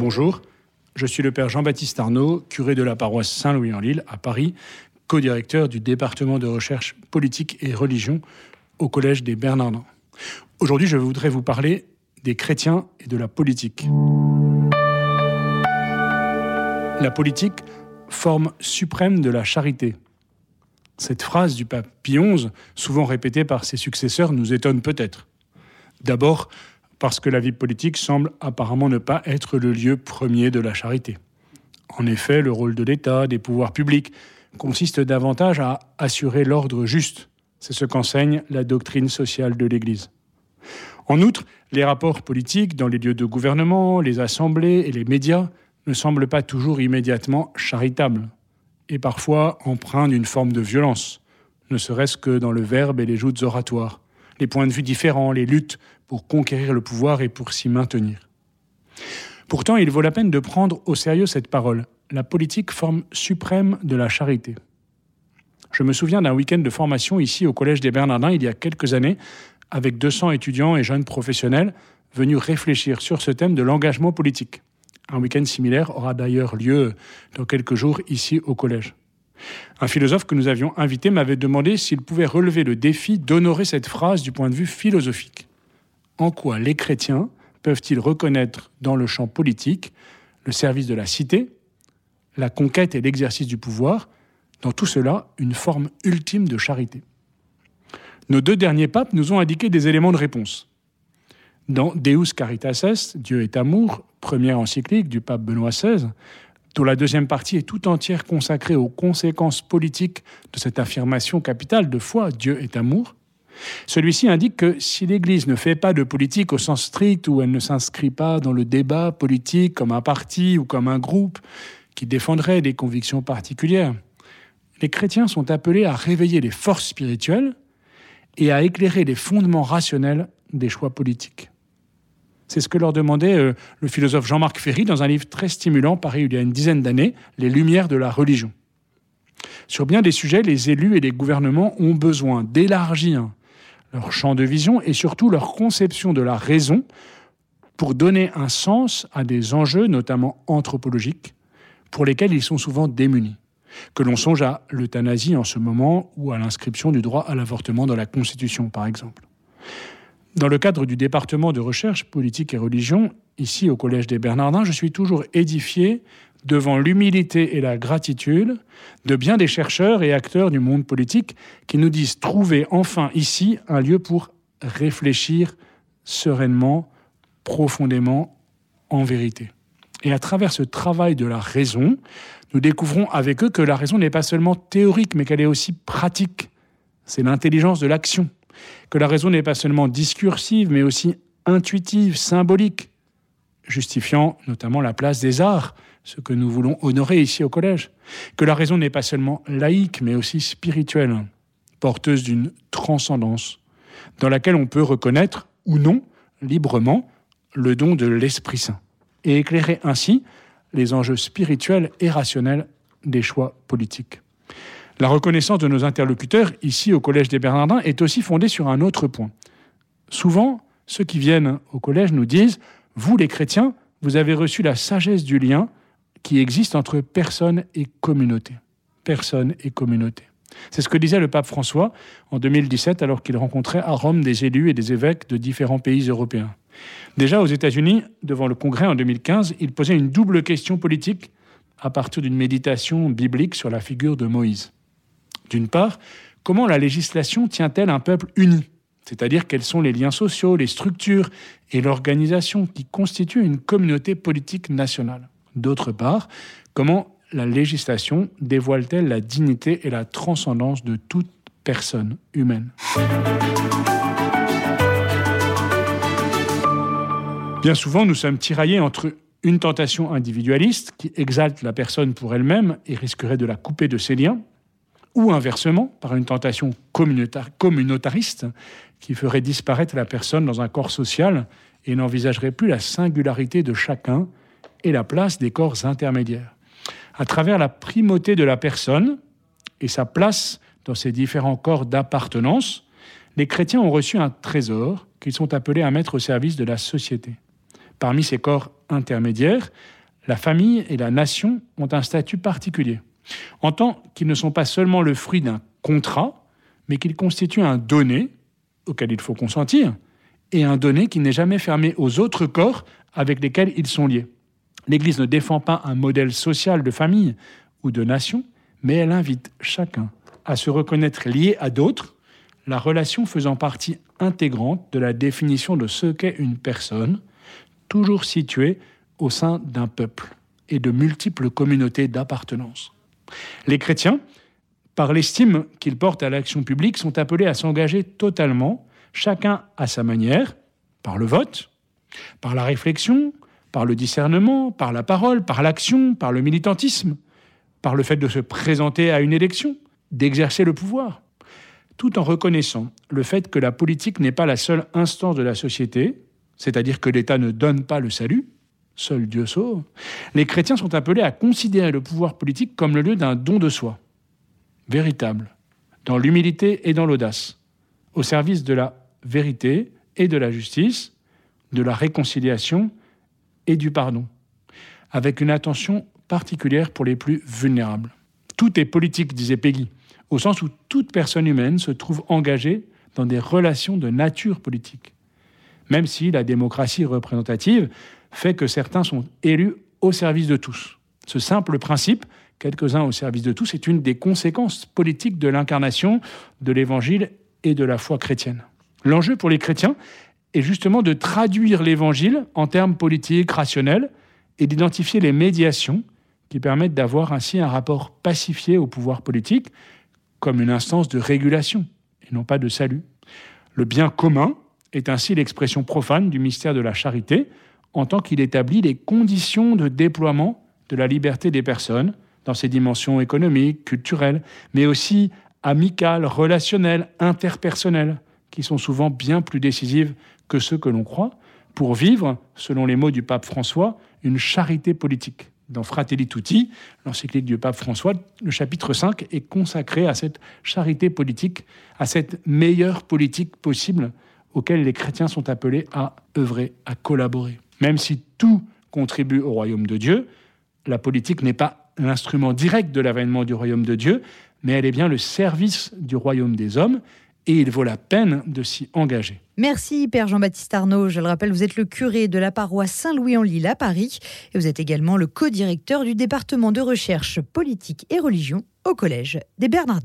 Bonjour, je suis le père Jean-Baptiste Arnaud, curé de la paroisse Saint-Louis-en-Lille à Paris, co-directeur du département de recherche politique et religion au Collège des Bernardins. Aujourd'hui, je voudrais vous parler des chrétiens et de la politique. La politique, forme suprême de la charité. Cette phrase du pape Pie XI, souvent répétée par ses successeurs, nous étonne peut-être. D'abord, parce que la vie politique semble apparemment ne pas être le lieu premier de la charité. En effet, le rôle de l'État, des pouvoirs publics, consiste davantage à assurer l'ordre juste. C'est ce qu'enseigne la doctrine sociale de l'Église. En outre, les rapports politiques dans les lieux de gouvernement, les assemblées et les médias ne semblent pas toujours immédiatement charitables, et parfois empreints d'une forme de violence, ne serait-ce que dans le verbe et les joutes oratoires, les points de vue différents, les luttes pour conquérir le pouvoir et pour s'y maintenir. Pourtant, il vaut la peine de prendre au sérieux cette parole. La politique forme suprême de la charité. Je me souviens d'un week-end de formation ici au Collège des Bernardins il y a quelques années, avec 200 étudiants et jeunes professionnels venus réfléchir sur ce thème de l'engagement politique. Un week-end similaire aura d'ailleurs lieu dans quelques jours ici au Collège. Un philosophe que nous avions invité m'avait demandé s'il pouvait relever le défi d'honorer cette phrase du point de vue philosophique en quoi les chrétiens peuvent-ils reconnaître dans le champ politique le service de la cité, la conquête et l'exercice du pouvoir, dans tout cela une forme ultime de charité. Nos deux derniers papes nous ont indiqué des éléments de réponse. Dans Deus Caritas Est, Dieu est amour, première encyclique du pape Benoît XVI, dont la deuxième partie est tout entière consacrée aux conséquences politiques de cette affirmation capitale de foi, Dieu est amour, celui-ci indique que si l'Église ne fait pas de politique au sens strict, où elle ne s'inscrit pas dans le débat politique comme un parti ou comme un groupe qui défendrait des convictions particulières, les chrétiens sont appelés à réveiller les forces spirituelles et à éclairer les fondements rationnels des choix politiques. C'est ce que leur demandait euh, le philosophe Jean-Marc Ferry dans un livre très stimulant paru il y a une dizaine d'années, Les Lumières de la religion. Sur bien des sujets, les élus et les gouvernements ont besoin d'élargir leur champ de vision et surtout leur conception de la raison pour donner un sens à des enjeux, notamment anthropologiques, pour lesquels ils sont souvent démunis. Que l'on songe à l'euthanasie en ce moment ou à l'inscription du droit à l'avortement dans la Constitution, par exemple. Dans le cadre du département de recherche politique et religion, ici au Collège des Bernardins, je suis toujours édifié devant l'humilité et la gratitude de bien des chercheurs et acteurs du monde politique qui nous disent trouver enfin ici un lieu pour réfléchir sereinement, profondément, en vérité. Et à travers ce travail de la raison, nous découvrons avec eux que la raison n'est pas seulement théorique, mais qu'elle est aussi pratique. C'est l'intelligence de l'action. Que la raison n'est pas seulement discursive, mais aussi intuitive, symbolique, justifiant notamment la place des arts ce que nous voulons honorer ici au collège, que la raison n'est pas seulement laïque, mais aussi spirituelle, porteuse d'une transcendance, dans laquelle on peut reconnaître ou non, librement, le don de l'Esprit Saint, et éclairer ainsi les enjeux spirituels et rationnels des choix politiques. La reconnaissance de nos interlocuteurs ici au Collège des Bernardins est aussi fondée sur un autre point. Souvent, ceux qui viennent au collège nous disent, vous les chrétiens, vous avez reçu la sagesse du lien qui existe entre personne et communauté. Personne et communauté. C'est ce que disait le pape François en 2017 alors qu'il rencontrait à Rome des élus et des évêques de différents pays européens. Déjà aux États-Unis, devant le Congrès en 2015, il posait une double question politique à partir d'une méditation biblique sur la figure de Moïse. D'une part, comment la législation tient-elle un peuple uni? C'est-à-dire quels sont les liens sociaux, les structures et l'organisation qui constituent une communauté politique nationale. D'autre part, comment la législation dévoile-t-elle la dignité et la transcendance de toute personne humaine? Bien souvent, nous sommes tiraillés entre une tentation individualiste qui exalte la personne pour elle-même et risquerait de la couper de ses liens, ou inversement, par une tentation communautariste qui ferait disparaître la personne dans un corps social et n'envisagerait plus la singularité de chacun et la place des corps intermédiaires. À travers la primauté de la personne et sa place dans ces différents corps d'appartenance, les chrétiens ont reçu un trésor qu'ils sont appelés à mettre au service de la société. Parmi ces corps intermédiaires, la famille et la nation ont un statut particulier, en tant qu'ils ne sont pas seulement le fruit d'un contrat, mais qu'ils constituent un donné auquel il faut consentir, et un donné qui n'est jamais fermé aux autres corps avec lesquels ils sont liés. L'Église ne défend pas un modèle social de famille ou de nation, mais elle invite chacun à se reconnaître lié à d'autres, la relation faisant partie intégrante de la définition de ce qu'est une personne, toujours située au sein d'un peuple et de multiples communautés d'appartenance. Les chrétiens, par l'estime qu'ils portent à l'action publique, sont appelés à s'engager totalement, chacun à sa manière, par le vote, par la réflexion, par le discernement, par la parole, par l'action, par le militantisme, par le fait de se présenter à une élection, d'exercer le pouvoir, tout en reconnaissant le fait que la politique n'est pas la seule instance de la société, c'est-à-dire que l'État ne donne pas le salut, seul Dieu sauve, les chrétiens sont appelés à considérer le pouvoir politique comme le lieu d'un don de soi, véritable, dans l'humilité et dans l'audace, au service de la vérité et de la justice, de la réconciliation et du pardon, avec une attention particulière pour les plus vulnérables. Tout est politique, disait Peggy, au sens où toute personne humaine se trouve engagée dans des relations de nature politique, même si la démocratie représentative fait que certains sont élus au service de tous. Ce simple principe, quelques-uns au service de tous, est une des conséquences politiques de l'incarnation de l'Évangile et de la foi chrétienne. L'enjeu pour les chrétiens est justement de traduire l'Évangile en termes politiques, rationnels, et d'identifier les médiations qui permettent d'avoir ainsi un rapport pacifié au pouvoir politique comme une instance de régulation et non pas de salut. Le bien commun est ainsi l'expression profane du mystère de la charité, en tant qu'il établit les conditions de déploiement de la liberté des personnes dans ses dimensions économiques, culturelles, mais aussi amicales, relationnelles, interpersonnelles, qui sont souvent bien plus décisives que ceux que l'on croit, pour vivre, selon les mots du pape François, une charité politique. Dans Fratelli Tutti, l'encyclique du pape François, le chapitre 5 est consacré à cette charité politique, à cette meilleure politique possible auquel les chrétiens sont appelés à œuvrer, à collaborer. Même si tout contribue au royaume de Dieu, la politique n'est pas l'instrument direct de l'avènement du royaume de Dieu, mais elle est bien le service du royaume des hommes, et il vaut la peine de s'y engager. Merci Père Jean-Baptiste Arnaud. Je le rappelle, vous êtes le curé de la paroisse Saint-Louis-en-Lille à Paris, et vous êtes également le co-directeur du département de recherche politique et religion au Collège des Bernardins.